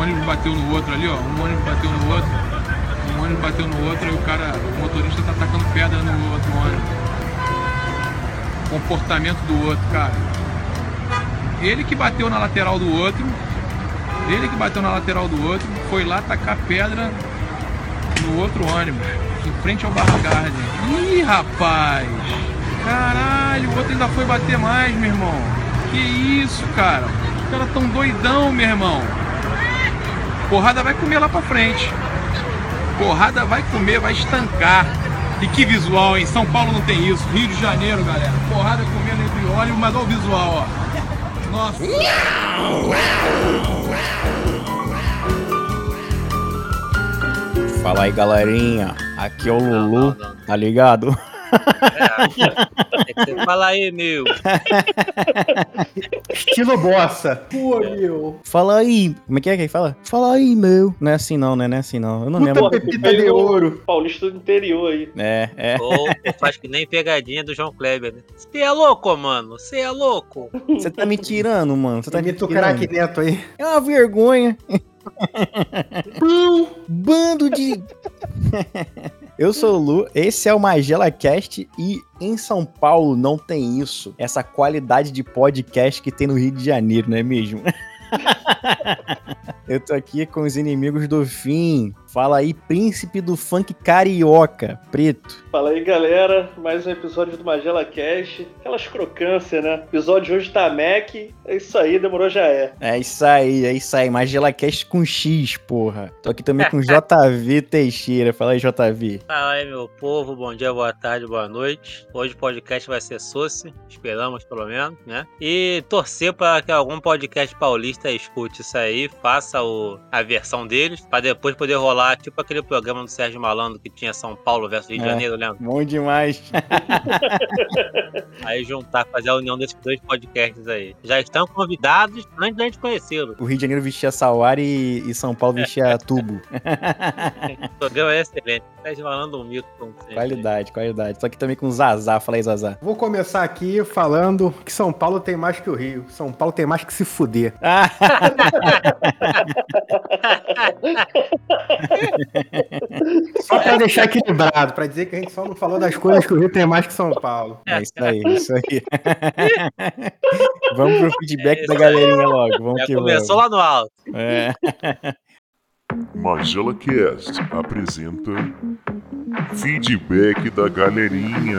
um ônibus bateu no outro ali, ó. Um ônibus bateu no outro. Um ônibus bateu no outro e o cara, o motorista tá tacando pedra no outro ônibus. Comportamento do outro, cara. Ele que bateu na lateral do outro. Ele que bateu na lateral do outro. Foi lá tacar pedra no outro ônibus. Em frente ao Barra Garden. Ih, rapaz! Caralho, o outro ainda foi bater mais, meu irmão. Que isso, cara? Os caras tão doidão, meu irmão. Porrada vai comer lá pra frente. Porrada vai comer, vai estancar. E que visual, hein? São Paulo não tem isso. Rio de Janeiro, galera. Porrada comendo entre óleo, mas olha o visual, ó. Nossa. Fala aí, galerinha. Aqui é o Lulu, tá ligado? É, fala aí, meu. Estilo bossa. Pô, meu. Fala aí. Como é que é que fala? Fala aí, meu. Não é assim não, né? Não é assim não. Eu não Puta lembro. pepita de ouro. Paulista do interior aí. É, é. Ou faz que nem pegadinha do João Kleber, né? Você é louco, mano? Você é louco? Você tá me tirando, mano. Você tá me Imita o tirando. craque Neto aí. É uma vergonha. Bando de. Eu sou o Lu, esse é o Magela Cast e em São Paulo não tem isso. Essa qualidade de podcast que tem no Rio de Janeiro, não é mesmo? Eu tô aqui com os inimigos do fim. Fala aí, príncipe do funk carioca, preto. Fala aí, galera. Mais um episódio do Magela Cash. Aquelas crocâncias, né? O episódio de hoje tá Mac. É isso aí, demorou já é. É isso aí, é isso aí. Magela Cast com X, porra. Tô aqui também com JV Teixeira. Fala aí, JV. Fala aí, meu povo. Bom dia, boa tarde, boa noite. Hoje o podcast vai ser Soci. Esperamos, pelo menos, né? E torcer para que algum podcast paulista escute isso aí, faça o, a versão deles, para depois poder rolar tipo aquele programa do Sérgio Malandro que tinha São Paulo versus Rio de É. Janeiro, lembra? Bom demais. Aí juntar, fazer a união desses dois podcasts aí. Já estão convidados antes da gente conhecê-los. O Rio de Janeiro vestia Sawari e, e São Paulo vestia Tubo. O programa é excelente. Sérgio Malandro um mito, como sempre. qualidade, qualidade. Tô aqui também com Zazá. Fala aí, Zazá. Vou começar aqui falando que São Paulo tem mais que o Rio. São Paulo tem mais que se fuder. Só pra deixar equilibrado, pra dizer que a gente só não falou das coisas que o Rio tem mais que São Paulo. é isso aí, é isso aí. vamos pro feedback da galerinha logo. Vamos Já que começou vamos. lá no alto. É. Magela Cast apresenta Feedback da Galerinha.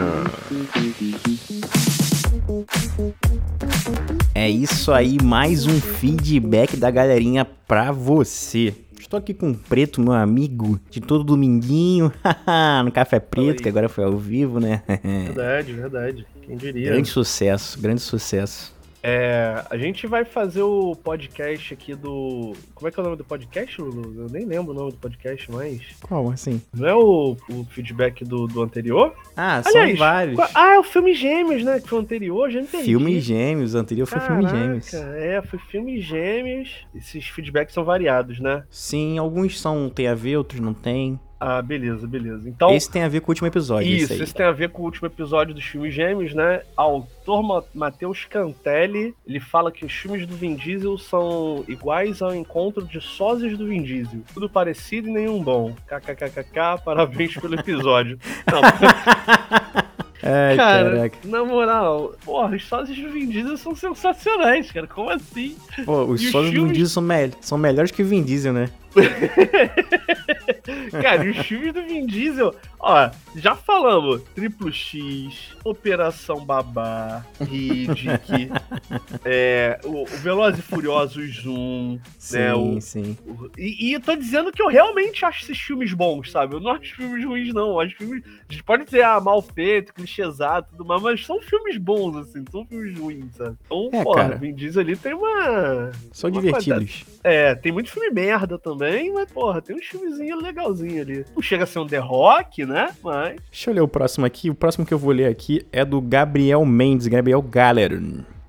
É isso aí, mais um feedback da galerinha pra você. Estou aqui com o Preto, meu amigo, de todo dominguinho, no Café Preto, que agora foi ao vivo, né? Verdade, verdade. Quem diria? grande sucesso, grande sucesso. É, a gente vai fazer o podcast aqui do. Como é que é o nome do podcast, Lulu? Eu nem lembro o nome do podcast mais. Qual, assim? Não é o, o feedback do, do anterior? Ah, são Aliás, vários. qua- Ah, é o filme Gêmeos, né? Que foi o anterior, já entendi. Filme Gêmeos, o anterior foi Filme Caraca, Gêmeos. É, foi filme Gêmeos. Esses feedbacks são variados, né? Sim, alguns são tem a ver, outros não tem. Ah, beleza, beleza. Então. esse tem a ver com o último episódio, Isso, esse tem a ver com o último episódio dos filmes gêmeos, né? Autor Ma- Matheus Cantelli, ele fala que os filmes do Vin Diesel são iguais ao encontro de sósias do Vin Diesel. Tudo parecido e nenhum bom. KKKKK, parabéns pelo episódio. Não, Ai, cara, caraca. na moral, porra, os sósias do Vin Diesel são sensacionais, cara. Como assim? Pô, os E os sósias do Vin filmes? Diesel são, mel- são melhores que o Vin Diesel, né? Cara, e os filmes do Vin Diesel, ó, já falamos, Triplo X, Operação Babá, Riddick, é, o, o Velozes e Furiosos Zoom, Sim, né, o- sim. o- e, e eu tô dizendo que eu realmente acho esses filmes bons, sabe? Eu não acho filmes ruins, não. Acho filmes. A gente pode dizer, ah, mal feito, clichêsado, tudo mais, mas são filmes bons, assim, são filmes ruins, sabe? Então, É, porra, cara. Vin Diesel ali tem uma. São uma divertidos. é, tem muito filme merda também, mas, porra, tem uns filmezinhos legalzinhos ali. Não chega a ser um The Rock, né? Mas. Deixa eu ler o próximo aqui. O próximo que eu vou ler aqui é do Gabriel Mendes, Gabriel Galler.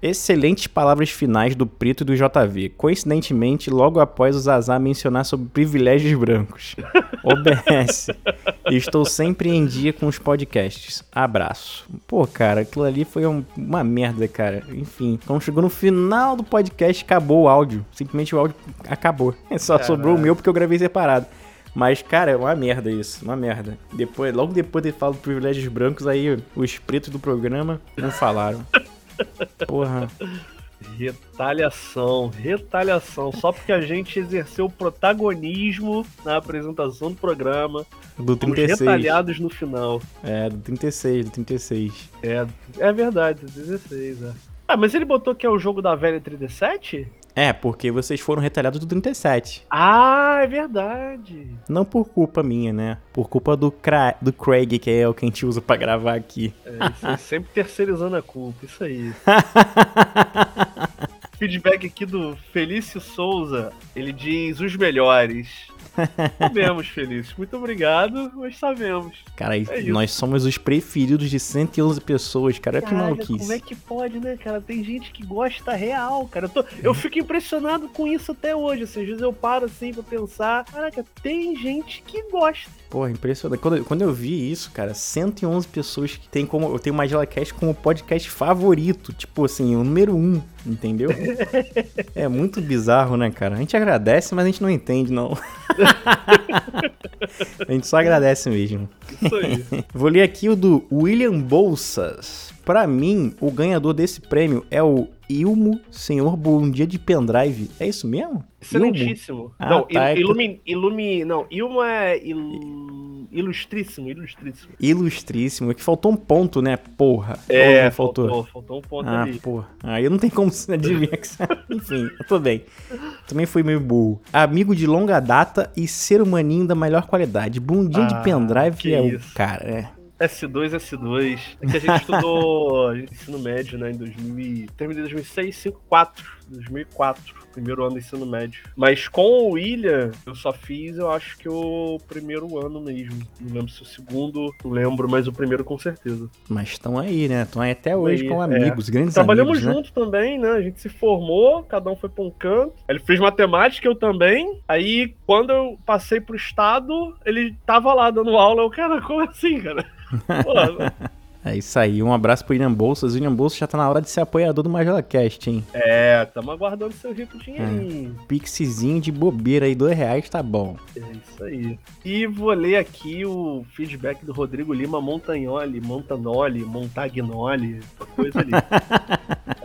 Excelentes palavras finais do Preto e do JV. Coincidentemente, logo após o Zazá mencionar sobre privilégios brancos. OBS. Estou sempre em dia com os podcasts. Abraço. Pô, cara, aquilo ali foi um- uma merda, cara. Enfim, quando chegou no final do podcast, acabou o áudio. Simplesmente o áudio acabou. Só sobrou o meu porque eu gravei separado. Mas, cara, é uma merda isso, uma merda. Depois, logo depois de falar privilégios brancos, aí os pretos do programa não falaram. Porra. Retaliação, retaliação. Só porque a gente exerceu protagonismo na apresentação do programa. Do Fomos 36. retalhados no final. É, do 36, do 36. É, é verdade, 16, é. Ah, mas ele botou que é o jogo da velha 37? É, porque vocês foram retalhados do 37. Ah, é verdade. Não por culpa minha, né? Por culpa do, Cra do Craig, que é o que a gente usa pra gravar aqui. É, sempre terceirizando a culpa, isso aí. Feedback aqui do Felício Souza. Ele diz os melhores. Sabemos, Felício. Muito obrigado, mas sabemos. Cara, É isso. nós somos os preferidos de 111 pessoas, cara. Olha que maluquice. como é que pode, né, cara? Tem gente que gosta real, cara. Eu, tô- eu fico impressionado com isso até hoje. Assim, às vezes eu paro assim pra pensar. Caraca, tem gente que gosta. Porra, impressionante. Quando, eu- quando eu vi isso, cara, 111 pessoas que tem como. Eu tenho o MagelaCast como podcast favorito. Tipo assim, o número um, entendeu? é muito bizarro, né, cara? A gente agradece, mas a gente não entende, não. a gente só agradece mesmo. Isso aí. Vou ler aqui o do William Bolsas. Pra mim, o ganhador desse prêmio é o Ilmo Senhor Bom Dia de Pendrive. É isso mesmo? Excelentíssimo. Ah, não, tá, é ilumi, ilumi. Não, Ilmo é. il- ilustríssimo, ilustríssimo. Ilustríssimo. É que faltou um ponto, né? Porra. É, Ou não faltou. faltou. um ponto Ah, ali. porra. Aí não tem como se adivinhar que. Enfim, eu tô bem. Também fui meio burro. Amigo de longa data e ser humaninho da melhor qualidade. Bundinha de Ah, pendrive que é o isso. cara, é. S2, S2. É que a gente estudou ensino médio, né, em 2000. e- Terminei em 2006, 5, 4. 2004, primeiro ano do ensino médio. Mas com o William, eu só fiz, eu acho que o primeiro ano mesmo. Não lembro se o segundo, não lembro, mas o primeiro com certeza. Mas estão aí, né? Estão aí até hoje aí, com é. amigos, grandes Trabalhamos amigos, né? junto também, né? A gente se formou, cada um foi pra um canto. Ele fez matemática, eu também. Aí, quando eu passei pro estado, ele tava lá dando aula. Eu, cara, como assim, cara? Pô, É isso aí. Um abraço pro William Bolsas. O William Bolsas já tá na hora de ser apoiador do MagelaCast, hein? É, tamo aguardando seu rico dinheirinho. Pixizinho de bobeira aí, dois reais, tá bom. É isso aí. E vou ler aqui o feedback do Rodrigo Lima Montagnoli, Montanoli, Montagnoli, coisa ali.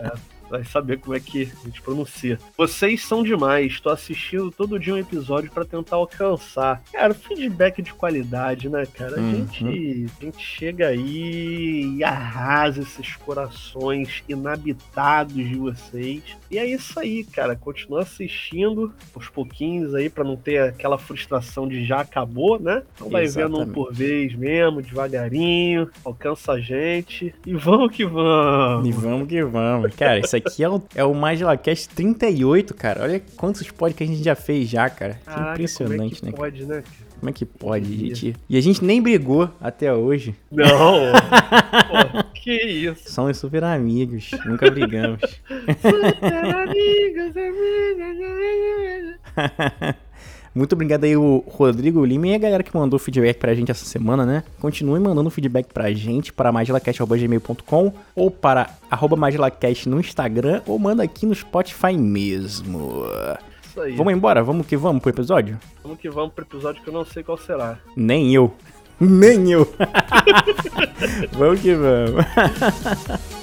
É, vai saber como é que a gente pronuncia. Vocês são demais, tô assistindo todo dia um episódio pra tentar alcançar. Cara, feedback de qualidade, né, cara? A, Uhum. gente, a gente chega aí e arrasa esses corações inabitados de vocês. E é isso aí, cara. Continua assistindo aos pouquinhos aí pra não ter aquela frustração de já acabou, né? Então vai vendo um Exatamente. por vez mesmo, devagarinho, alcança a gente e vamos que vamos. E vamos que vamos. Cara, isso aqui é o, é o MagelaCast 38, cara. Olha quantos podcasts a gente já fez já, cara. Que Caraca, impressionante, como é que né? pode, né? Como é que pode, gente? E a gente nem brigou até hoje. Não! Pô, que isso? Somos super amigos. Nunca brigamos. Super amigos, amigas, Muito obrigado aí, o Rodrigo Lima e a galera que mandou feedback pra gente essa semana, né? Continue mandando feedback pra gente para magelacast.gmail.com ou para arroba magelacast no Instagram ou manda aqui no Spotify mesmo. Isso aí. Vamos embora? Vamos que vamos pro episódio? Vamos que vamos pro episódio que eu não sei qual será. Nem eu. Nem eu. vamos que vamos.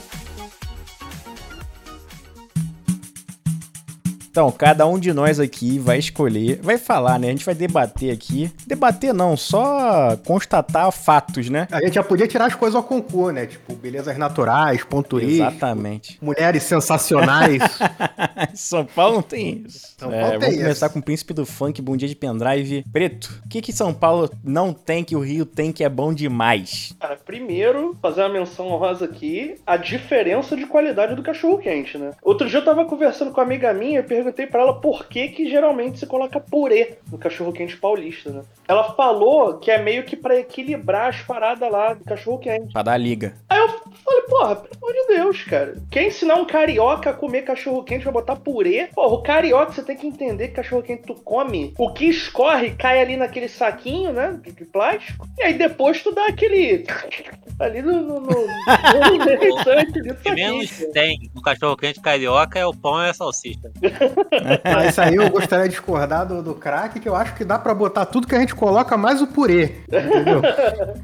Então, cada um de nós aqui vai escolher, vai falar, né? A gente vai debater aqui. Debater não, só constatar fatos, né? A gente já podia tirar as coisas ao concurso, né? Tipo, belezas naturais, ponturis, Exatamente. mulheres sensacionais. São Paulo não tem isso. São É, Paulo tem vamos isso. começar com o Príncipe do Funk, Bom Dia de Pendrive. Preto, o que que São Paulo não tem que o Rio tem que é bom demais? Cara, primeiro, fazer uma menção honrosa aqui, a diferença de qualidade do cachorro quente, né? Outro dia eu tava conversando com uma amiga minha e perguntei perguntei pra ela por que que geralmente se coloca purê no cachorro quente paulista, né? Ela falou que é meio que pra equilibrar as paradas lá do cachorro quente. Pra dar liga. Aí eu falei, porra, pelo amor de Deus, cara. Quer ensinar um carioca a comer cachorro quente vai botar purê? Porra, o carioca você tem que entender que cachorro quente tu come, o que escorre cai ali naquele saquinho, né? De de plástico. E aí depois tu dá aquele. ali no. no, no, O que menos tem no cachorro quente carioca é o pão e a salsicha. Mas isso aí eu gostaria de discordar do, do craque, que eu acho que dá pra botar tudo que a gente coloca, mais o purê. Entendeu?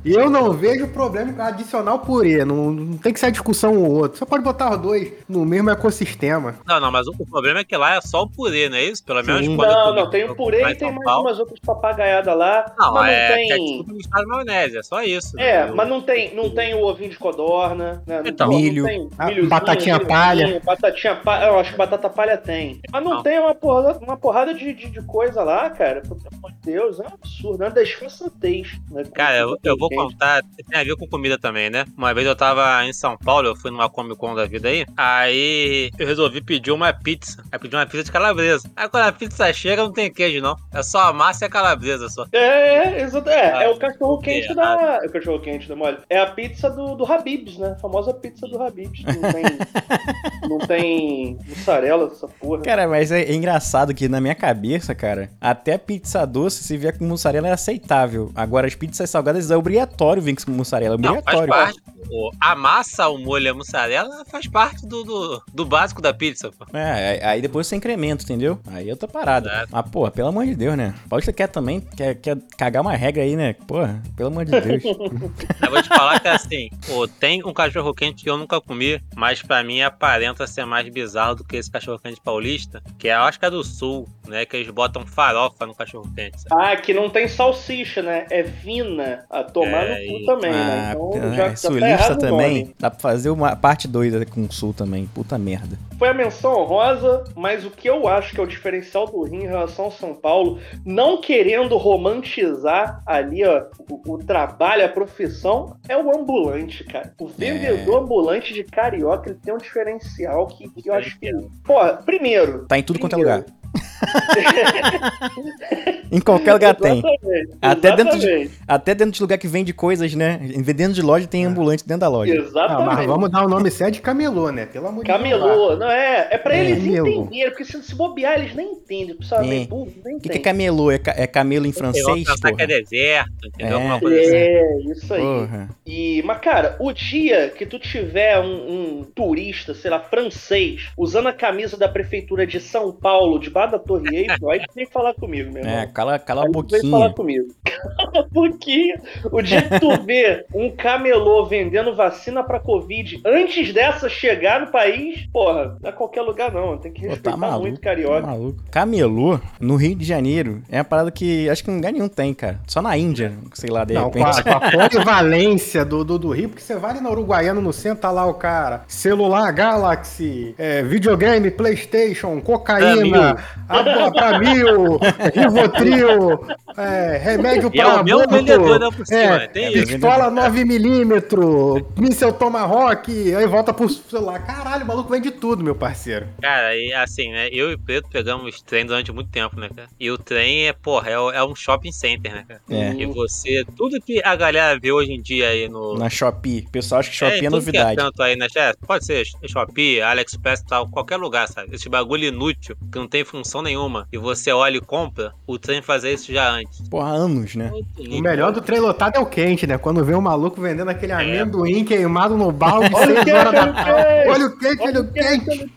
E eu não vejo problema em adicionar o purê. Não, não tem que ser a discussão ou outro. Você pode botar os dois no mesmo ecossistema. Não, não, mas o problema é que lá é só o purê, não é isso? Pelo menos Sim. quando Não, não, tem o purê e em tem mais Paulo. umas outras papagaiadas lá. Não, mas não é tem. misturado com maionese, é só isso. É, Eu- mas não tem, não tem o ovinho de codorna, né? Então. Não Milho. tem Ah, batatinha milhozinho, palha. Batatinha palha. Eu acho que batata palha tem. Mas não, Não. tem uma porrada, uma porrada de, de, de coisa lá, cara. Pelo amor de Deus, é um absurdo. É uma desfaçatez. Né? Cara, eu, eu vou contar, tem a ver com comida também, né? Uma vez eu tava em São Paulo, eu fui numa Comic Con da vida aí, aí eu resolvi pedir uma pizza. Aí pedi uma pizza de calabresa. Aí quando a pizza chega, não tem queijo, não. É só a massa e a calabresa só. É, é. É, Ah, é o cachorro quente que da. É o cachorro quente da mole. É a pizza do, do Habibs, né? A famosa pizza do Habibs. Não tem. não tem mussarela, essa porra. Cara, mas é, é engraçado que na minha cabeça, cara, até pizza doce, se vier com mussarela, é aceitável. Agora, as pizzas salgadas é obrigatório vir com mussarela. É Não, faz obrigatório. parte. O- A massa, o molho e a mussarela faz parte do, do, do básico da pizza, pô. É, aí- depois você incrementa, entendeu? Aí eu tô parado. É. Mas, porra, pelo amor de Deus, né? Paulista quer também, quer, quer cagar uma regra aí, né? Porra, pelo amor de Deus. Eu vou te falar que assim, pô, tem um cachorro quente que eu nunca comi, mas pra mim aparenta ser mais bizarro do que esse cachorro quente paulista, que é, eu acho que é do sul, né? Que eles botam farofa no cachorro quente. sabe? Ah, que não tem salsicha, né? É vina. A tomar É, no cu também, né? Ah, Então é, já, já tá sulista o também. nome. Dá pra fazer uma parte doida com o sul também. Puta merda. Foi a menção honrosa, mas o que eu acho que é o diferencial do Rio em relação ao São Paulo, não querendo romantizar ali, ó, o, o trabalho, a profissão, é o ambulante, cara. O vendedor ambulante de carioca, ele tem um diferencial que, que eu acho que. Porra, primeiro. Tá em tudo quanto é primeiro, lugar. em qualquer lugar tem. Exatamente. Até dentro de- Até dentro de lugar que vende coisas, né? Dentro de loja tem ambulante dentro da loja. Ah, Exatamente. mas vamos dar o nome certo de camelô, né? Pelo amor de Deus. Camelô, não é? É pra É, eles entenderem, porque se, se bobear, eles nem entendem. Precisa É. burro, nem O que, que é camelô? É, ca- é camelo em francês, pensar que é porra? deserto, entendeu? É. Coisa assim. É, isso aí. Porra. E, mas, cara, o dia que tu tiver um, um turista, sei lá, francês, usando a camisa da prefeitura de São Paulo, debaixo da Torre Eiffel, aí tu vem falar comigo, meu irmão. É, cala, cala a Aí tu vem falar boquinha. comigo. Cala a boquinha. O dia que tu vê um camelô vendendo vacina pra Covid antes dessa chegar no país, porra, não é qualquer lugar não. Tem que Pô, respeitar tá maluco, muito tá carioca. maluco. Camelô, no Rio de Janeiro, é uma parada que acho que em lugar nenhum tem, cara. Só na Índia, sei lá, de Não, com repente. a, com a polivalência do, do, do Rio, porque você vai ali na Uruguaiana no centro, tá lá o cara. Celular Galaxy, é, videogame, Playstation, cocaína, a, pra mil, Rivotril, é, remédio E é para o meu aborto, vendedor, né, é, tem isso. pistola 9mm, míssel Tomahawk, aí volta pro celular. Caralho, o maluco vende tudo, meu parceiro. Cara, e assim, né? Eu e o Preto pegamos trem durante muito tempo, né, cara? E o trem é, porra, é, o- é um shopping center, né, cara? É. E você, tudo que a galera vê hoje em dia aí no. Na Shopee. O pessoal acha que Shopee é, tudo que novidade. tanto aí, né? Pode ser Shopee, AliExpress, tal, qualquer lugar, sabe? Esse bagulho inútil, que não tem função nenhuma, e você olha e compra, o trem fazer isso já antes. Porra, anos, né? O melhor do trem lotado é o quente, né? Quando vê um maluco vendendo aquele amendoim queimado no balde, Olha o 6 quente, da olha o quente. Olha o quente, olha o quente.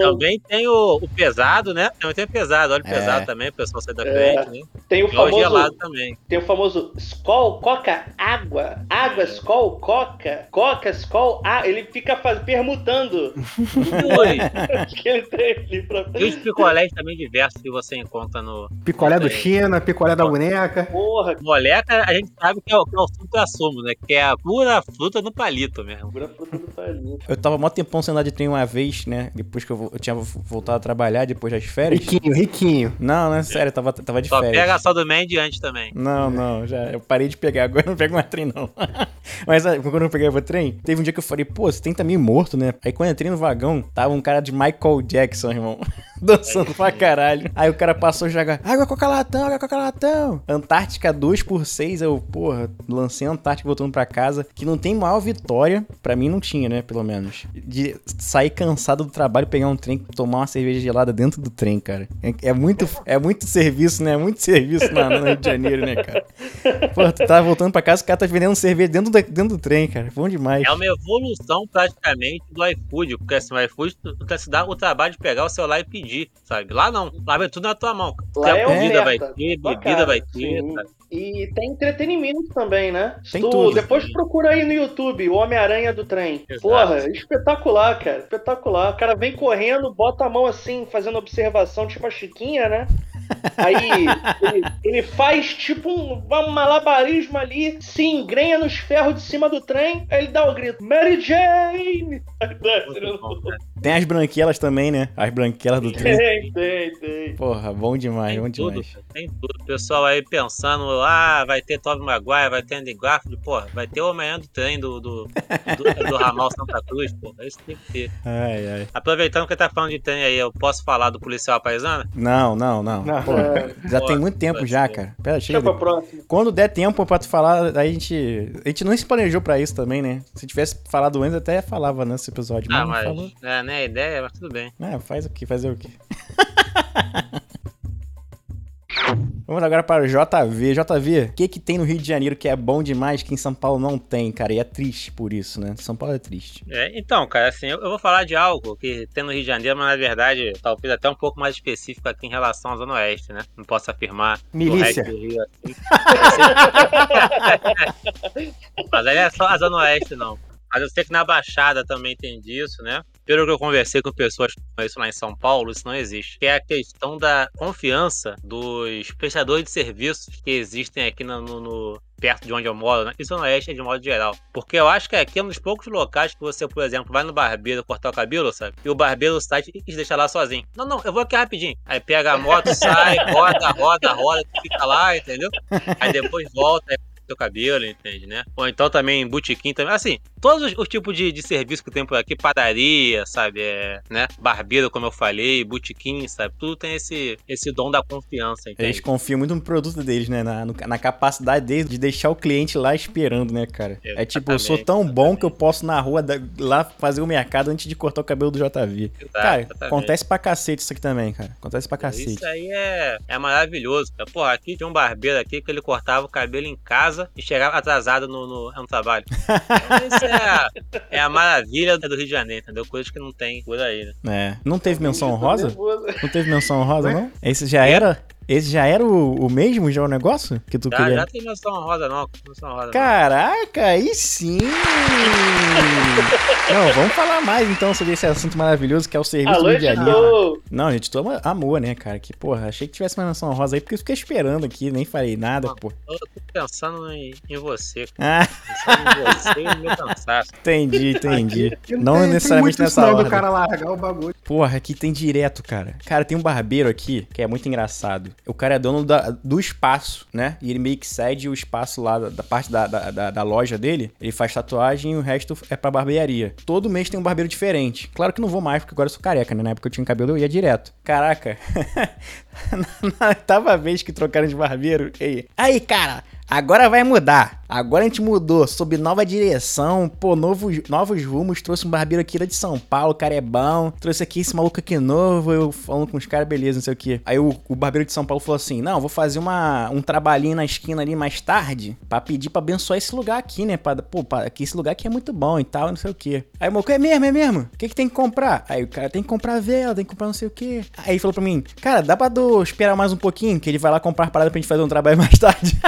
Também tem o, o pesado, né? Também tem o pesado, olha o É. pesado também, o pessoal sai da É. frente, né? Tem o E o gelado famoso, também. tem o famoso Skol, Coca, Água, Água, Skol, Coca, Coca, Skol, ah, ele fica faz, permutando Ui. o que ele tem ali pra E os picolés também diversos que você encontra no. Picolé do É. China, picolé da boneca. porra. Moleca, a gente sabe que é o, que é o super assumo, né? Que é a pura fruta no palito mesmo. Segura a fruta do palito. Eu tava mó tempão sem andar de trem uma vez, né? depois que eu, eu tinha vo- voltado a trabalhar, depois das férias. Riquinho, riquinho. Não, não é sério, eu tava, tava de Só férias. pega só do Man diante também. Não, não, já. Eu parei de pegar, agora eu não pego mais trem, não. Mas sabe, quando eu pegava trem, teve um dia que eu falei, pô, você tem tá meio morto, né? Aí quando eu entrei no vagão, tava um cara de Michael Jackson, irmão. Dançando pra caralho. Aí o cara passou já, água coca latão, água coca latão. Antártica 2 por 6 eu, porra, lancei a Antártica voltando pra casa, que não tem maior vitória, pra mim não tinha, né, pelo menos. De sair cansado do trabalho, pegar um trem, tomar uma cerveja gelada dentro do trem, cara. É, é muito, é muito serviço, né? É muito serviço na, no Rio de Janeiro, né, cara? Pô, tu tá voltando pra casa, o cara tá vendendo cerveja dentro, da- dentro do trem, cara. Bom demais. É uma evolução praticamente do iFood, porque assim, o iFood tu tu se dá o trabalho de pegar o celular e pedir, sabe? Lá não, lá vem tudo na tua mão. Lá é comida vai ter, bebida cara, vai ter, sim. sabe? E tem entretenimento também, né? Tem tu tudo. depois procura aí no YouTube, o Homem-Aranha do trem. Exato. Porra, espetacular, cara. Espetacular. O cara vem correndo, bota a mão assim, fazendo observação, tipo a Chiquinha, né? Aí ele, ele faz tipo um, um malabarismo ali, se engrenha nos ferros de cima do trem, aí ele dá o grito: Mary Jane! Bom. Tem as branquelas também, né? As branquelas do trem. Tem, tem, tem. Porra, bom demais, bom Tem tudo, demais. tem tudo. O pessoal aí pensando, ah, vai ter Tobey Maguire, vai ter Andy Garfield, porra, vai ter o Homem-Aranha do trem do, do, do, do ramal Santa Cruz, porra, isso tem que ter. Ai, ai. Aproveitando que tá falando de trem aí, eu posso falar do policial paisano? Não, não, não. Não. Pô, já Pô, tem muito tempo já, ser. cara. Pera, Deixa chega. pra próxima. Quando der tempo pra tu falar, aí a gente. A gente não se planejou pra isso também, né? Se tivesse falado antes, até falava nesse episódio. Mas Ah, não mas falou. é, nem a ideia, mas tudo bem. É, faz o que? Fazer o quê? Vamos agora para o JV. JV, o que que tem no Rio de Janeiro que é bom demais que em São Paulo não tem, cara? E é triste por isso, né? São Paulo é triste. É, então, cara, assim, eu, eu vou falar de algo que tem no Rio de Janeiro, mas na verdade, talvez até um pouco mais específico aqui em relação à Zona Oeste, né? Não posso afirmar Milícia. resto do Rio assim. mas aí é só a Zona Oeste, não. Mas eu sei que na Baixada também tem disso, né? Pelo que eu conversei com pessoas que conheço lá em São Paulo, isso não existe. Que é a questão da confiança dos prestadores de serviços que existem aqui no, no- no- perto de onde eu moro, né? E Zona Oeste de modo geral. Porque eu acho que aqui é um dos poucos locais que você, por exemplo, vai no barbeiro cortar o cabelo, sabe? E o barbeiro sai e te deixa lá sozinho. Não, não, eu vou aqui rapidinho. Aí pega a moto, sai, roda, roda, roda, fica lá, entendeu? Aí depois volta, aí seu cabelo, entende, né? Ou então também botequim também. Assim, todos os, os tipos de, de serviço que tem por aqui, padaria, sabe? É, né? Barbeiro, como eu falei, botequim, sabe? Tudo tem esse, esse dom da confiança, Eles entende? confiam muito no produto deles, né? Na, no- na capacidade deles de deixar o cliente lá esperando, né, cara? É tipo, eu sou tão Exatamente, bom que eu posso na rua da- lá fazer o mercado antes de cortar o cabelo do JV. Exato, cara, exatamente. acontece pra cacete isso aqui também, cara. Acontece pra cacete. Isso aí é, é maravilhoso, cara. Porra, aqui tinha um barbeiro aqui que ele cortava o cabelo em casa e chegava atrasado no, no, no trabalho. Então, isso é a, é a maravilha do Rio de Janeiro, entendeu? Coisas que não tem por aí, né? É. Não teve menção Tô honrosa? Não teve menção honrosa, não? Esse já era. Esse já era o, o mesmo, já o negócio? Que tu Já, queria. já tem menção rosa não, menção rosa não. Caraca, aí sim! Não, vamos falar mais então sobre esse assunto maravilhoso que é o serviço Alô, do Janeiro. editor! Não, gente toma amor, né, cara? Que, porra, achei que tivesse uma menção rosa aí, porque eu fiquei esperando aqui, nem falei nada, pô. Eu tô pensando em, em você, Ah, pensando em você e no meu cansaço. entendi, entendi. Aqui Não tem- tem necessariamente muito isso nessa não, ordem. do cara largar o bagulho. Porra, aqui tem direto, cara. Cara, tem um barbeiro aqui que é muito engraçado. O cara é dono da- do espaço, né? E ele meio que cede o espaço lá da, da parte da, da, da- loja dele. Ele faz tatuagem e o resto é pra barbearia. Todo mês tem um barbeiro diferente. Claro que não vou mais, porque agora eu sou careca, né? Na época eu tinha cabelo, eu ia direto. Caraca. Na oitava vez que trocaram de barbeiro, ei. Aí, cara, agora vai mudar. Agora a gente mudou, sob nova direção, pô, novos, novos rumos. Trouxe um barbeiro aqui lá de São Paulo, cara é bom. Trouxe aqui esse maluco aqui novo, eu falando com os caras, beleza, não sei o que. Aí o, o barbeiro de São Paulo falou assim: Não, vou fazer uma, um trabalhinho na esquina ali mais tarde pra pedir pra abençoar esse lugar aqui, né? Pra, pô, pra, que esse lugar aqui é muito bom e tal, não sei o que. Aí o maluco, é mesmo, é mesmo? O que, que tem que comprar? Aí o cara tem que comprar vela, tem que comprar não sei o que. Aí falou pra mim: Cara, dá pra do, esperar mais um pouquinho, que ele vai lá comprar parada pra gente fazer um trabalho mais tarde.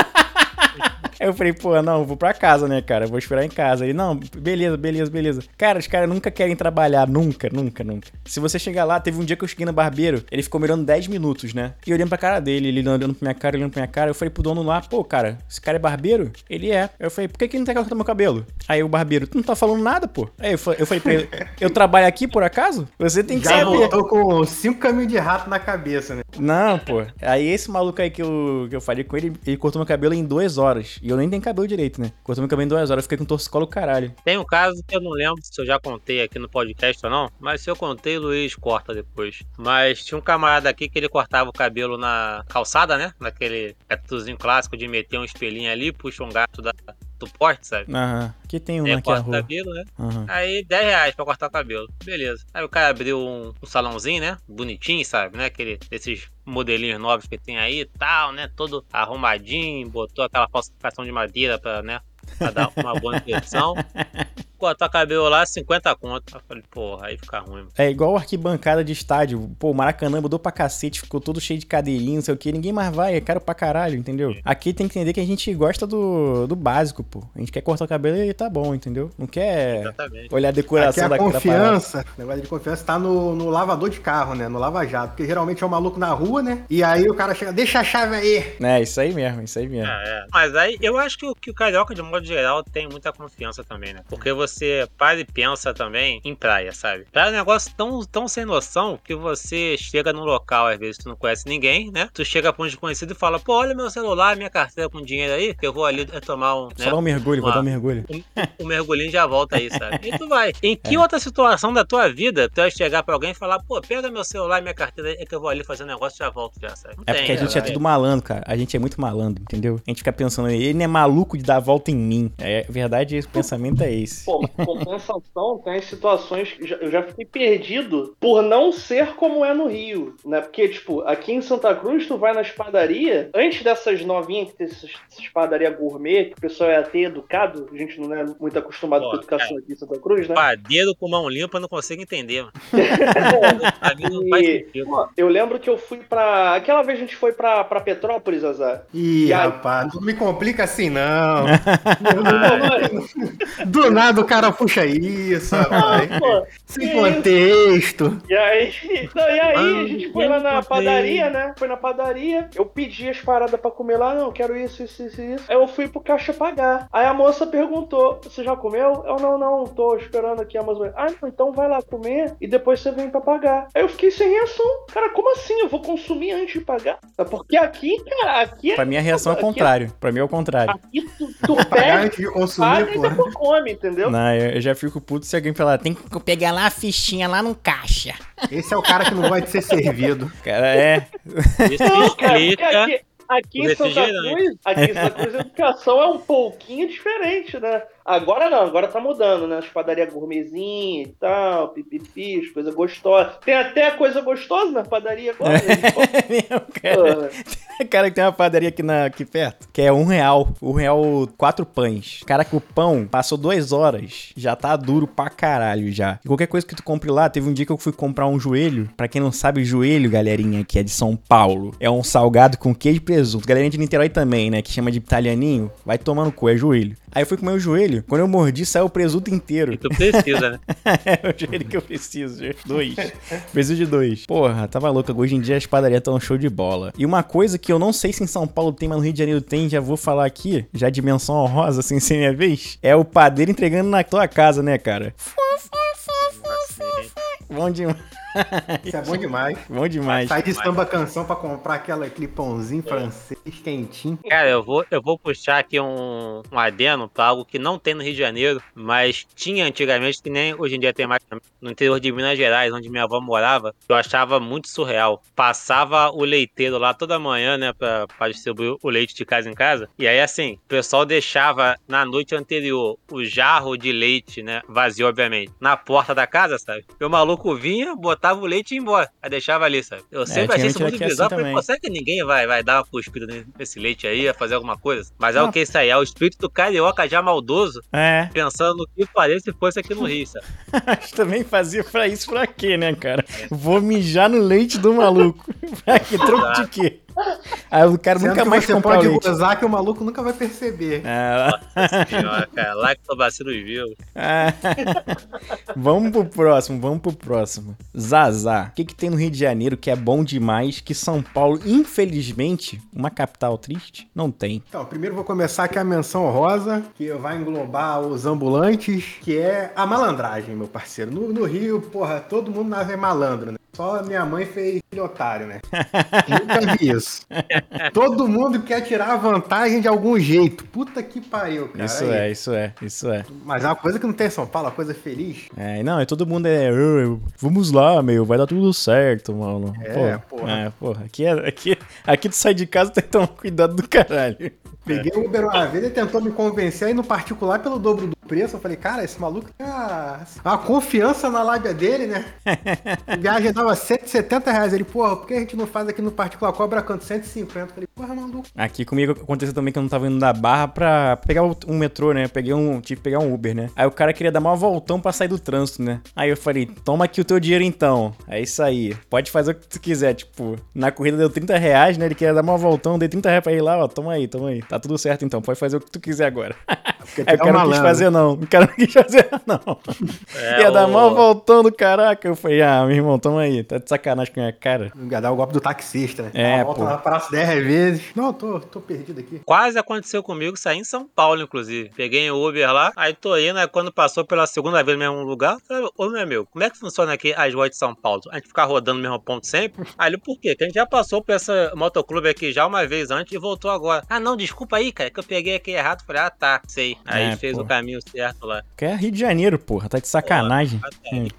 Aí eu falei, pô, não, vou pra casa, né, cara? Vou esperar em casa. Aí, não, beleza, beleza, beleza. Cara, os caras nunca querem trabalhar, nunca, nunca, nunca. Se você chegar lá, teve um dia que eu cheguei no barbeiro, ele ficou me olhando 10 minutos, né? E olhando pra cara dele, ele olhando pra minha cara, olhando pra minha cara. Eu falei pro dono lá, pô, cara, esse cara é barbeiro? Ele é. Eu falei, por que, que ele não tá cortando meu cabelo? Aí o barbeiro, tu não tá falando nada, pô. Aí eu fa- eu falei pra ele, eu trabalho aqui por acaso? Você tem que Já saber. voltou com cinco caminhos de rato na cabeça, né? Não, pô. Aí esse maluco aí que eu, que eu falei com ele, ele cortou meu cabelo em duas horas. E eu nem tenho cabelo direito, né? Cortou meu cabelo em duas horas, eu fiquei com torcicolo caralho. Tem um caso que eu não lembro se eu já contei aqui no podcast ou não, mas se eu contei, Luiz corta depois. Mas tinha um camarada aqui que ele cortava o cabelo na calçada, né? Naquele métodozinho clássico de meter um espelhinho ali, puxa um gato da, do porte, sabe? Aham. Que tem um Aí aqui o rua. cabelo, né? Aham. Aí 10 reais pra cortar o cabelo. Beleza. Aí o cara abriu um, um salãozinho, né? Bonitinho, sabe? Né? Aquele, esses modelinhos novos que tem aí e tal, né? Todo arrumadinho, botou aquela falsificação de madeira pra, né? Pra dar uma boa impressão. Cortar o cabelo lá, 50 conto. Eu falei, porra, aí fica ruim. É igual arquibancada de estádio. Pô, o Maracanã mudou pra cacete, ficou todo cheio de cadeirinha, não sei o que. Ninguém mais vai, é caro pra caralho, entendeu? Aqui tem que entender que a gente gosta do, do básico, pô. A gente quer cortar o cabelo e tá bom, entendeu? Não quer Exatamente. olhar a Aqui decoração a da confiança, o negócio de confiança tá no, no lavador de carro, né? No lava-jato. Porque geralmente é um maluco na rua, né? E aí o cara chega, deixa a chave aí. É, isso aí mesmo, isso aí mesmo. É, é. Mas aí eu acho que o, que o carioca, de modo geral, tem muita confiança também, né? Porque você para e pensa também em praia, sabe? Praia é um negócio tão, tão sem noção que você chega num local, às vezes tu não conhece ninguém, né? Tu chega pra um desconhecido e fala, pô, olha meu celular, minha carteira com dinheiro aí, que eu vou ali tomar um, Só né, dá um mergulho, vou uma- dar um mergulho. um mergulhinho e já volta aí, sabe? E tu vai. Em que outra situação da tua vida tu vai chegar pra alguém e falar, pô, pega meu celular e minha carteira aí, que eu vou ali fazer um negócio e já volto já, sabe? Não É tem, porque a gente é né? tudo malandro, cara. A gente é muito malandro, entendeu? A gente fica pensando, ele não é maluco de dar a volta em mim. É verdade, esse pensamento é esse. Pô, compensação, tem situações que eu já fiquei perdido por não ser como é no Rio, né? Porque, tipo, aqui em Santa Cruz, tu vai nas padarias, antes dessas novinhas que tem essas, essas padarias gourmet, que o pessoal é até educado, a gente não é muito acostumado Pô, com educação aqui em Santa Cruz, né? Padeiro com mão limpa, eu não consigo entender, mano. não E, pô, eu lembro que eu fui pra. Aquela vez a gente foi pra, pra Petrópolis, Azar. Ih, E aí- rapaz, não me complica assim, não. Ah, Do nada o cara puxa isso, rapaz. pô, Sem contexto. E aí, não, e aí Ah, a gente foi lá na padaria, né? Foi na padaria, eu pedi as paradas pra comer lá, não, quero isso, isso, isso, isso. Aí eu fui pro caixa pagar. Aí a moça perguntou: Você já comeu? Eu não, não, tô esperando aqui a moça. Ah, não, então vai lá comer e depois você vem pra pagar. Aí eu fiquei sem reação. Cara, como assim? Eu vou consumir antes de pagar? É Porque aqui, cara, aqui é. Pra mim a reação é o aqui- contrário. Pra mim é o contrário. Aqui tu, tu pede, antes de paga consumir, e depois come, entendeu? Não, eu eu já fico puto se alguém falar, tem que pegar lá a fichinha lá no caixa. Esse é o cara que não vai ser servido. Cara, é. Explica. aqui, em o Santa. Cruz, aqui em Santa Cruz a educação é um pouquinho diferente, né? Agora não, agora tá mudando, né? As padarias gourmetzinhas e tal, pipipi, as coisas gostosas. Tem até coisa gostosa na padaria agora. né? É cara. Cara, que tem uma padaria aqui, na, aqui perto, que é um real. Um real, quatro pães. Cara, que o pão passou duas horas, já tá duro pra caralho já. E qualquer coisa que tu compre lá, teve um dia que eu fui comprar um joelho. Pra quem não sabe, joelho, galerinha, que é de São Paulo, é um salgado com queijo e presunto. Galerinha de Niterói também, né, que chama de italianinho, vai tomar no cu, é joelho. Aí eu fui comer o joelho, quando eu mordi, saiu o presunto inteiro. E tu precisa, né? é o joelho que eu preciso. Dois. preciso de dois. Porra, tava louca. Hoje em dia as padarias estão show de bola. E uma coisa que eu não sei se em São Paulo tem, mas no Rio de Janeiro tem, já vou falar aqui, já de menção honrosa, sem ser minha vez, é o padeiro entregando na tua casa, né, cara? Bom demais. Isso é bom demais. Bom demais. Sai de samba canção pra comprar aquela, aquele pãozinho francês quentinho. Cara, eu vou, eu vou puxar aqui um, um adeno pra algo que não tem no Rio de Janeiro, mas tinha antigamente, que nem hoje em dia tem mais no interior de Minas Gerais, onde minha avó morava, eu achava muito surreal. Passava o leiteiro lá toda manhã, né, pra, pra distribuir o leite de casa em casa, e aí assim, o pessoal deixava na noite anterior o jarro de leite, né, vazio, obviamente, na porta da casa, sabe? E o maluco vinha, botava o leite e ia embora, aí deixava ali, sabe? Eu sempre achei isso muito é assim bizarro, falei, será que ninguém vai, vai dar uma cuspida nesse leite aí, vai fazer alguma coisa? Mas é o que isso aí, é o espírito do carioca já maldoso, É, pensando no que faria se fosse aqui no Rio, sabe? também fazia pra isso pra quê, né, cara? Vou mijar no leite do maluco. pra que troco de quê? Aí o cara Sendo nunca que mais você compra pode leite. gozar que o maluco nunca vai perceber. Ah, Senhora, cara, lactobacilos vivos. ah. vamos pro próximo, vamos pro próximo. Zazá. O que, que tem no Rio de Janeiro que é bom demais que São Paulo, infelizmente, uma capital triste, não tem? Então, primeiro vou começar aqui a menção rosa, que vai englobar os ambulantes, que é a malandragem, meu parceiro. No, no Rio, porra, todo mundo nasce malandro, né? Só minha mãe fez filho otário, né? Nunca vi isso. Todo mundo quer tirar a vantagem de algum jeito. Puta que pariu, cara. Isso é, isso é, isso é. Mas é uma coisa que não tem em São Paulo, uma coisa feliz. É, não, é todo mundo é. "Ah, Vamos lá, meu, vai dar tudo certo, mano. É, Pô, porra. É, porra. Aqui, é, aqui, aqui tu sai de casa tem que tomar cuidado do caralho. Peguei o Uber uma vez, ele tentou me convencer aí no particular pelo dobro do preço. Eu falei, cara, esse maluco tem uma, uma confiança na lábia dele, né? A viagem dava 170 reais. Ele, porra, por que a gente não faz aqui no particular? Cobra quanto? 150. Eu falei, porra, maluco. Aqui comigo aconteceu também que eu não tava indo da barra pra pegar um metrô, né? Eu Peguei um. Tive que pegar um Uber, né? Aí o cara queria dar uma voltão pra sair do trânsito, né? Aí eu falei, toma aqui o teu dinheiro então. É isso aí. Pode fazer o que tu quiser. Tipo, na corrida deu 30 reais, né? Ele queria dar uma voltão, dei 30 reais pra ir lá, ó. Toma aí, toma aí. Tá tudo certo então. Pode fazer o que tu quiser agora. Porque o tu é cara um não quis fazer, não. O cara não quis fazer, não. É, Ia dar o- mal voltando, caraca. Eu falei, ah, meu irmão, toma aí. Tá de sacanagem com a minha cara. Ia dar o golpe do taxista, né? É, volta pô. na praça 10 vezes. Não, tô, tô perdido aqui. Quase aconteceu comigo, saí em São Paulo, inclusive. Peguei o Uber lá, aí tô indo, aí quando passou pela segunda vez no mesmo lugar, eu falei, ô meu amigo, como é que funciona aqui as ruas de São Paulo? A gente ficar rodando no mesmo ponto sempre? Aí ele, por quê? Que a gente já passou por essa motoclube aqui já uma vez antes e voltou agora. Ah, não, desculpa aí, cara, que eu peguei aqui errado. Falei, ah, tá, sei. Aí É, fez pô. o caminho certo lá. Que é Rio de Janeiro, porra. Tá de sacanagem.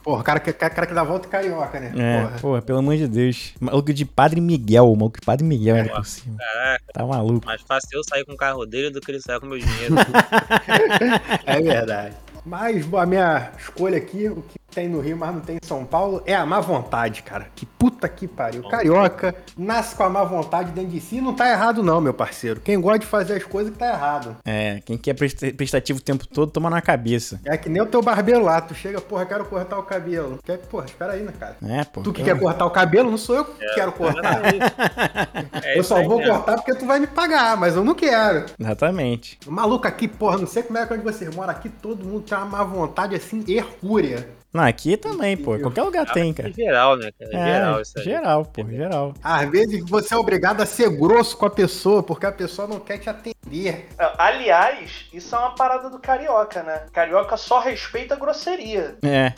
Porra, o cara, que- cara, cara que dá volta é carioca, né? É, Porra. porra, pelo amor de Deus. Maluco de Padre Miguel, maluco de Padre Miguel ainda por cima. Caraca, Tá maluco. mais fácil eu sair com o carro dele do que ele sair com meu dinheiro. É verdade. Mas a minha escolha aqui, o que tem no Rio, mas não tem em São Paulo, é a má vontade, cara. Que puta que pariu. Carioca nasce com a má vontade dentro de si. Não tá errado, não, meu parceiro. Quem gosta de fazer as coisas que tá errado. É, quem quer presta- prestativo o tempo todo, toma na cabeça. É que nem o teu barbeiro lá. Tu chega, porra, quero cortar o cabelo. Quer, porra, espera aí, né, cara? É, pô. Tu que então- quer cortar o cabelo, não sou eu que quero cortar. É eu só vou cortar porque tu vai me pagar, mas eu não quero. Exatamente. O maluco aqui, porra, não sei como é que onde você mora aqui, todo mundo tem uma má vontade assim, hercúrea. Não, aqui também, pô. Qualquer lugar tem, cara. Em geral, né, cara? Em É, geral, isso aí. geral, pô, geral. Às vezes você é obrigado a ser grosso com a pessoa, porque a pessoa não quer te atender. Aliás, isso é uma parada do carioca, né? Carioca só respeita a grosseria. É.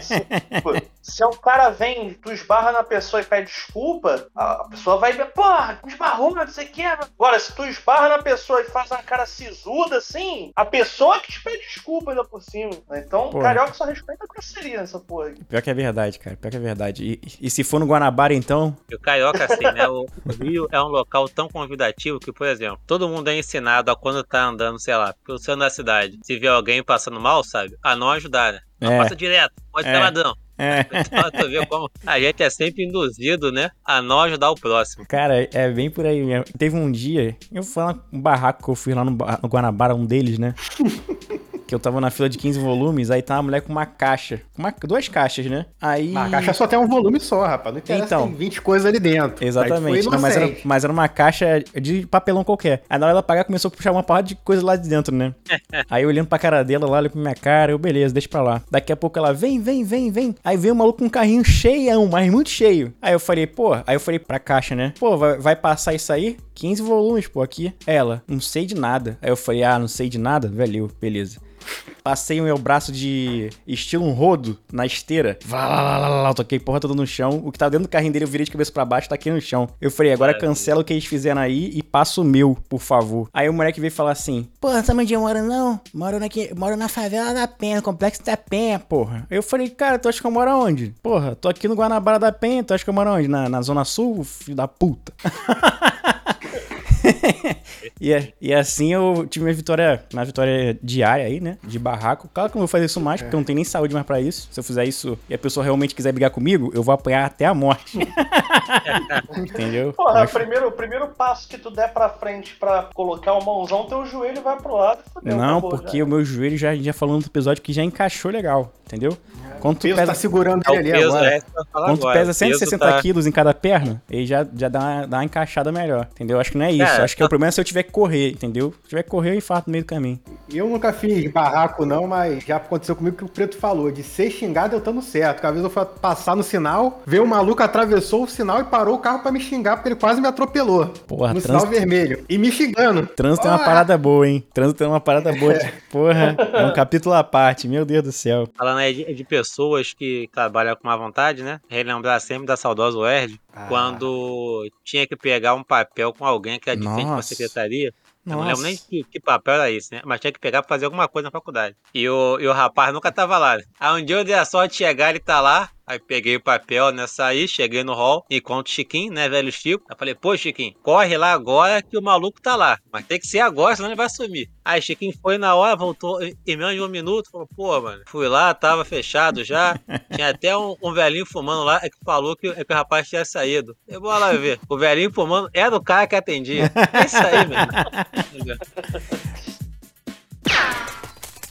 Se, se, tipo, se o cara vem, tu esbarra na pessoa e pede desculpa, a pessoa vai ver, porra, esbarrou, não sei o que. Agora, se tu esbarra na pessoa e faz uma cara sisuda assim, a pessoa que te pede desculpa ainda por cima. né? Então, Porra. carioca só respeita a grosseria nessa porra aqui. Pior que é verdade, cara. Pior que é verdade. E, e se for no Guanabara, então. E o carioca, assim, né? O o Rio é um local tão convidativo que, por exemplo, todo mundo é ensinado a quando tá andando, sei lá, pelo centro da cidade, se vê alguém passando mal, sabe? A não ajudar, né? Não É. passa direto, pode É. ter ladrão. É. Então, tu vê como a gente é sempre induzido, né? A não ajudar o próximo. Cara, é bem por aí mesmo. Teve um dia, eu fui lá um barraco que eu fui lá no, no Guanabara, um deles, né? que eu tava na fila de 15 volumes, aí tá uma mulher com uma caixa. Uma, duas caixas, né? Aí. A caixa só tem um volume só, rapaz. Não interessa, Então. tem 20 coisas ali dentro. Exatamente. Não, mas, era, mas era uma caixa de papelão qualquer. Aí na hora dela pagar, começou a puxar uma porrada de coisa lá de dentro, né? Aí eu olhando pra cara dela lá, olhando pra minha cara, eu, beleza, deixa pra lá. Daqui a pouco ela, vem, vem, vem, vem. Aí veio o maluco com um carrinho cheião, mas muito cheio. Aí eu falei, pô, aí eu falei pra caixa, né? Pô, vai, vai passar isso aí? 15 volumes, pô, aqui. Ela, não sei de nada. Aí eu falei, ah, não sei de nada? Valeu, beleza. Passei o meu braço de estilo um rodo na esteira. Vá lá, lá, lá, lá, lá, toquei porra toda no chão. O que tava dentro do carrinho dele eu virei de cabeça pra baixo, tá aqui no chão. Eu falei, agora cancela o que eles fizeram aí e passa o meu, por favor. Aí o moleque veio falar assim: Porra, sabe onde eu moro não? Moro, naqui, moro na favela da Penha, complexo da Penha, porra. Eu falei, cara, tu acha que eu moro onde? Porra, tô aqui no Guanabara da Penha, tu acha que eu moro onde? Na, na Zona Sul, filho da puta. E, é- e assim eu tive minha vitória, na vitória diária aí, né? De barraco. Claro que eu não vou fazer isso mais, porque eu não tenho nem saúde mais pra isso. Se eu fizer isso e a pessoa realmente quiser brigar comigo, eu vou apanhar até a morte. Entendeu? Porra, Mas- o primeiro, o primeiro passo que tu der pra frente pra colocar o mãozão, teu joelho vai pro lado fudeu, Não, acabou, porque já. o meu joelho já, já falou no outro episódio que já encaixou legal, entendeu? Quando O tu peso pesa, tá segurando É ele ali peso, agora. é, eu tu agora. pesa O peso 160 tá- quilos em cada perna, aí já, já dá, uma, dá uma encaixada melhor, entendeu? Acho que não é isso. Cara, Acho que o problema é se eu tiver que correr, entendeu? Se tiver que correr, eu infarto no meio do caminho. Eu nunca fiz barraco, não, mas já aconteceu comigo que o preto falou. De ser xingado eu estando certo. Porque às vezes eu fui passar no sinal, veio um maluco, atravessou o sinal e parou o carro pra me xingar, porque ele quase me atropelou. Porra, no trans- sinal vermelho. E me xingando. Trânsito é uma Ah! parada boa, hein? Trânsito é uma parada boa. de- Porra, é um capítulo à parte, meu Deus do céu. Falando aí de, de pessoas que trabalham com má vontade, né? Relembrar sempre da saudosa Word, Ah. quando tinha que pegar um papel com alguém que era de frente Nossa. secretaria. Eu não lembro nem que, que papel era esse, né? Mas tinha que pegar pra fazer alguma coisa na faculdade. E o, e o rapaz nunca tava lá. né? Aí um dia eu dei a sorte de chegar, ele tá lá. Aí peguei o papel, né? Saí, cheguei no hall, encontro o Chiquinho, né? Velho Chico. Aí falei, pô, Chiquinho, corre lá agora que o maluco tá lá. Mas tem que ser agora, senão ele vai sumir. Aí Chiquinho foi na hora, voltou em menos de um minuto. Falou, pô, mano, fui lá, tava fechado já. Tinha até um, um velhinho fumando lá é que falou que, é que o rapaz tinha saído. Eu vou lá ver. O velhinho fumando era o cara que atendia. É isso aí, mesmo.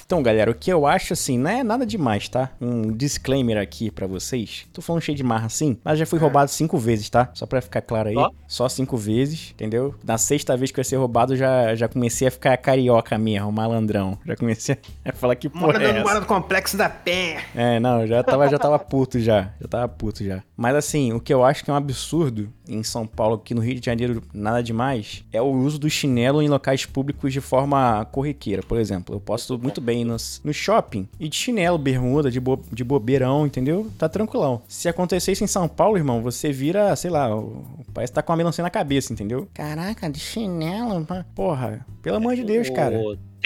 Então, galera, o que eu acho assim, não é nada demais, tá? Um disclaimer aqui pra vocês. Tô falando cheio de marra assim, mas já fui roubado cinco vezes, tá? Só pra ficar claro aí. Ó. Só cinco vezes, entendeu? Na sexta vez que eu ia ser roubado, já, já comecei a ficar carioca mesmo, malandrão. Já comecei a falar que porra Mora é mora do complexo da penha. É, não, já tava, já tava puto já. Já tava puto já. Mas assim, o que eu acho que é um absurdo em São Paulo, aqui no Rio de Janeiro, nada demais, é o uso do chinelo em locais públicos de forma corriqueira. Por exemplo, eu posso muito bem no, no shopping e de chinelo, bermuda, de, bo, de bobeirão, entendeu? Tá tranquilão. Se acontecer isso em São Paulo, irmão, você vira, sei lá, o- parece que tá com uma melancia na cabeça, entendeu? Caraca, de chinelo, mano. porra. Pelo amor de Deus, cara.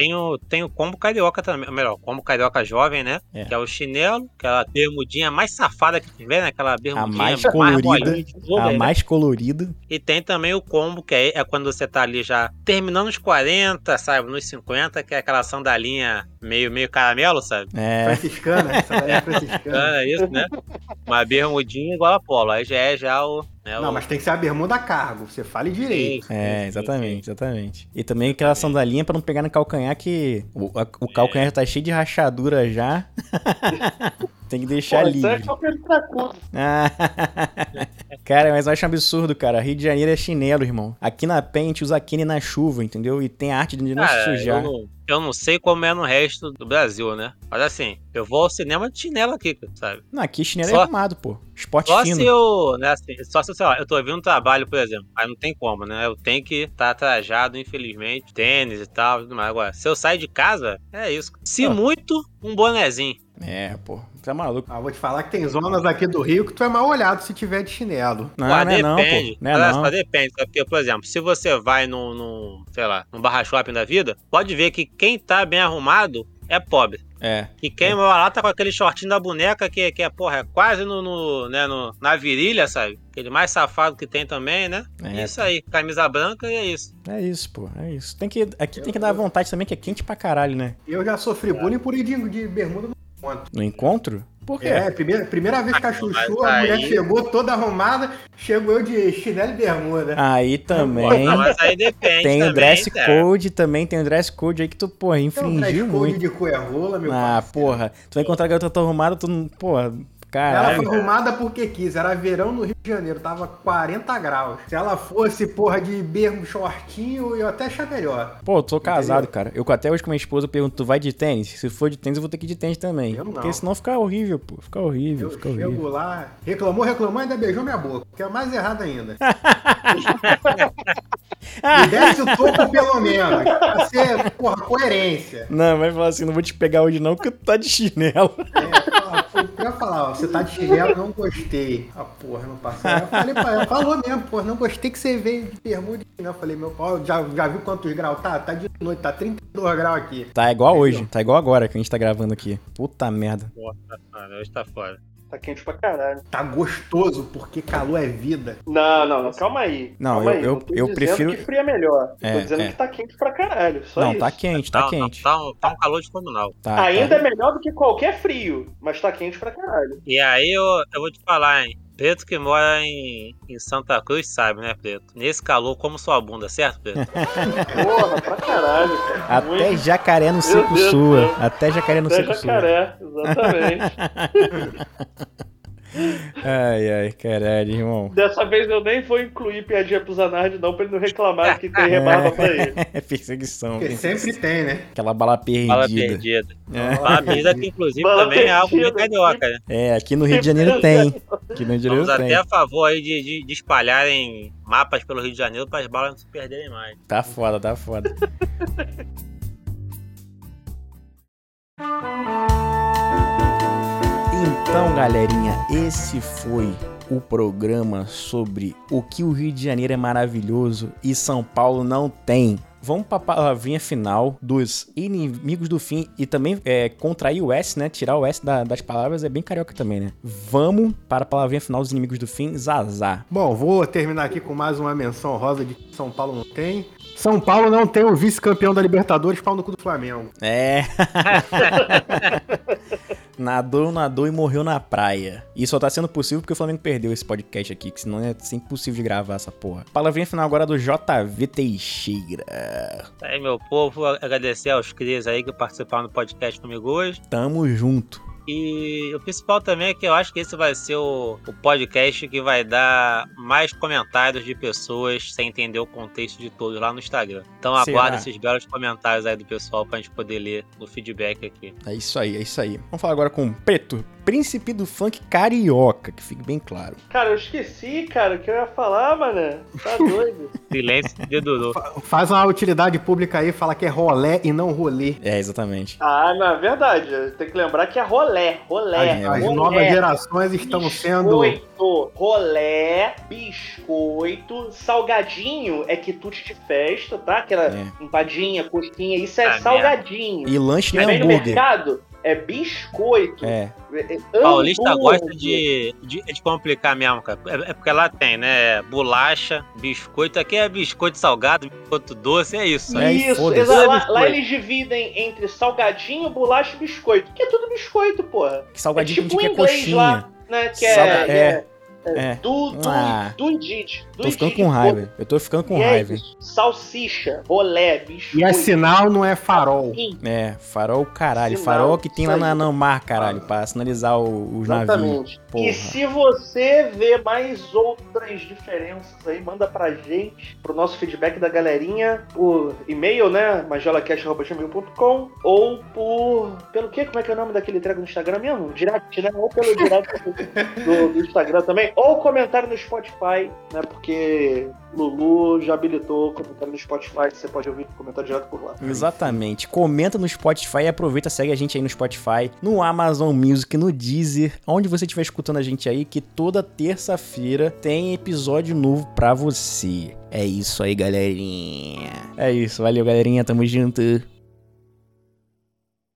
Tem o, tem o combo carioca também, ou melhor, combo carioca jovem, né? É. Que é o chinelo, aquela bermudinha mais safada que tiver, né? Aquela bermudinha mais colorida, de tudo, A né? mais colorida. E tem também o combo, que é, é quando você tá ali já terminando os 40, sabe? Nos 50, que é aquela sandalinha meio, meio caramelo, sabe? É. Franciscana, essa daí é franciscana. É isso, né? Uma bermudinha igual a polo. Aí já é já o. Né, Não, o- mas tem que ser a bermuda cargo. Você fale direito. Sim, É, sim, exatamente, exatamente. E também aquela sandalinha pra não pegar no calcanhar que o, a- o calcanhar já tá cheio de rachadura já. Tem que deixar Pô, é livre. qualquer outra coisa. Ah, cara, mas eu acho um absurdo, cara. Rio de Janeiro é chinelo, irmão. Aqui na gente usa Kenny na chuva, entendeu? E tem a arte de não Cara, sujar. eu não, eu não sei como é no resto do Brasil, né? Mas assim, eu vou ao cinema de chinelo aqui, sabe? Não, aqui chinelo Só- é arrumado, pô. Esporte Só fino. se eu, né, assim, só se, sei lá, eu tô vindo um trabalho, por exemplo, aí não tem como, né? Eu tenho que estar trajado, infelizmente, tênis e tal, tudo mais. Agora, se eu sair de casa, é isso. Se Ah. muito, um bonezinho. É, pô. Tá maluco. Ah, vou te falar que tem zonas aqui do Rio que tu é mal olhado se tiver de chinelo. Não, Ué, não é não, depende. pô. Não é não. só, depende. Porque, por exemplo, se você vai num, num, sei lá, num barra shopping da vida, pode ver que quem tá bem arrumado é pobre. É. E quem mora lá tá com aquele shortinho da boneca que, que é, porra, é quase no, no, né, no, na virilha, sabe? Aquele mais safado que tem também, né? É. Isso aí, camisa branca e é isso. É isso, pô. É isso. Tem que, aqui tem que dar vontade também, que é quente pra caralho, né? Eu já sofri bullying por ir de, de bermuda no ponto. No encontro? Por quê? É, primeira, primeira vez que a Chuchu, Mas a mulher aí- chegou toda arrumada, chegou eu de chinelo e bermuda. Aí também. não, mas aí depende. Tem o também, dress cara. code também, tem o dress code aí que tu, porra, Então, dress infringiu code muito. de cuerrola, meu Ah, parceiro. porra. Tu vai encontrar a garota toda arrumada, tu não. Porra, Ela caralho. foi arrumada porque quis, era verão no Rio de Janeiro, tava 40 graus. Se ela fosse, porra, de bermo shortinho, eu até achar melhor. Pô, eu tô casado, cara. Eu até hoje com minha esposa pergunto, tu vai de tênis? Se for de tênis, eu vou ter que ir de tênis também. Eu não. Porque senão fica horrível, pô. Fica horrível, Eu fica chego horrível. lá, reclamou, reclamou, ainda beijou minha boca, que é mais errado ainda. Me desce o topo pelo menos, pra ser, porra, coerência. Não, vai falar assim, não vou te pegar hoje não, porque tu tá de chinelo. É, fala, eu ia falar, ó, você tá de chinelo, não gostei. Ah, porra, não passou. Eu falei pra ela, falou mesmo, porra, não gostei que você veio de bermuda. Eu falei, meu pau, já, já viu quantos graus tá? Tá de noite, tá 32 graus aqui. Tá igual hoje, tá igual agora que a gente tá gravando aqui. Puta merda. Porra, mano, hoje tá fora. Tá quente pra caralho. Tá gostoso, porque calor é vida. Não, não, não, calma aí. Não, calma eu- aí. eu- não tô eu dizendo prefiro- que frio é melhor. É, tô dizendo é. que tá quente pra caralho. Só não, isso. tá quente, tá não, quente. tá, um, tá um calor descomunal. Tá, tá. Ainda é melhor do que qualquer frio, mas tá quente pra caralho. E aí eu, eu vou te falar, hein? Preto que mora em, em Santa Cruz sabe, né, Preto? Nesse calor, como sua bunda, certo, Preto? Porra, pra caralho, cara. Até Muito. jacaré no seco sua. Até jacaré no Até seco sua. jacaré, exatamente. Ai, ai, caralho, irmão. Dessa vez eu nem vou incluir piadinha pro Zanardi, não, pra ele não reclamar que tem rebarba pra ele. É perseguição. Porque sempre tem, né? Aquela bala perdida. Bala perdida. É. Bala perdida que, inclusive, Bala também é algo perdida. carioca, né? É, aqui no Rio de Janeiro tem. Aqui no Rio de Janeiro Estamos tem. até a favor aí de, de, de espalharem mapas pelo Rio de Janeiro para as balas não se perderem mais. Tá foda, tá foda. Então, galerinha, esse foi o programa sobre o que o Rio de Janeiro é maravilhoso e São Paulo não tem. Vamos para a palavrinha final dos inimigos do fim e também é, contrair o S, né? Tirar o S da- das palavras é bem carioca também, né? Vamos para a palavrinha final dos inimigos do fim, Zazá. Bom, vou terminar aqui com mais uma menção rosa de que São Paulo não tem. São Paulo não tem o vice-campeão da Libertadores, pau no cu do Flamengo. É. nadou, nadou e morreu na praia. E só tá sendo possível porque o Flamengo perdeu esse podcast aqui, que senão é impossível de gravar essa porra. Palavrinha final agora do JV Teixeira. Aí, meu povo, agradecer aos crias aí que participaram do podcast comigo hoje. Tamo junto. E o principal também é que eu acho que esse vai ser o, o podcast que vai dar mais comentários de pessoas sem entender o contexto de todos lá no Instagram. Então aguarda esses belos comentários aí do pessoal pra gente poder ler no feedback aqui. É isso aí, é isso aí. Vamos falar agora com o Preto, príncipe do funk carioca, que fique bem claro. Cara, eu esqueci, cara, o que eu ia falar, mano. Tá doido. Silêncio de Dudu. Faz uma utilidade pública aí, fala que é rolé e não rolê. É, exatamente. ah, na verdade, tem que lembrar que é rolé, rolé. As, as rolé. novas gerações estão sendo. Biscoito, rolé, biscoito, salgadinho é quitute de festa, tá? Aquela É. empadinha, coxinha, isso é Ah, salgadinho. E lanche não é no hambúrguer. mercado, é biscoito. É, É- é Paulista gosta de, de, de complicar mesmo, cara. É, é porque lá tem, né? Bolacha, biscoito. Aqui é biscoito salgado, biscoito doce, é isso. É, Isso, exato. Lá, lá eles dividem entre salgadinho, bolacha e biscoito. Que é tudo biscoito, porra. que É salgadinho tipo que inglês coxinha. lá, né? Que é, Salga- é, é, é, é. do, do, Ah. do Indeed. Do Tô ficando Indeed, com raiva. Eu tô ficando com E é raiva. isso. Salsicha, rolé, biscoito. E é sinal, não é farol. Sim, É, farol caralho. Sinal, farol que tem lá na aí. Namar, caralho, pra sinalizar o- os navios. Exatamente. Porra. E se você vê mais outras diferenças aí, manda pra gente, pro nosso feedback da galerinha, por e-mail, né? magelacast.com ou por. Pelo quê? Como é que é o nome daquele treco no Instagram mesmo? Direct, né? Ou pelo direct do, do Instagram também. Ou comentário no Spotify, né? Porque Lulu já habilitou o comentário no Spotify, você pode ouvir o comentário direto por lá. Exatamente. Comenta no Spotify e aproveita, segue a gente aí no Spotify, no Amazon Music, no Deezer, onde você estiver escutando a gente aí, que toda terça-feira tem episódio novo pra você. É isso aí, galerinha. É isso, valeu, galerinha, tamo junto.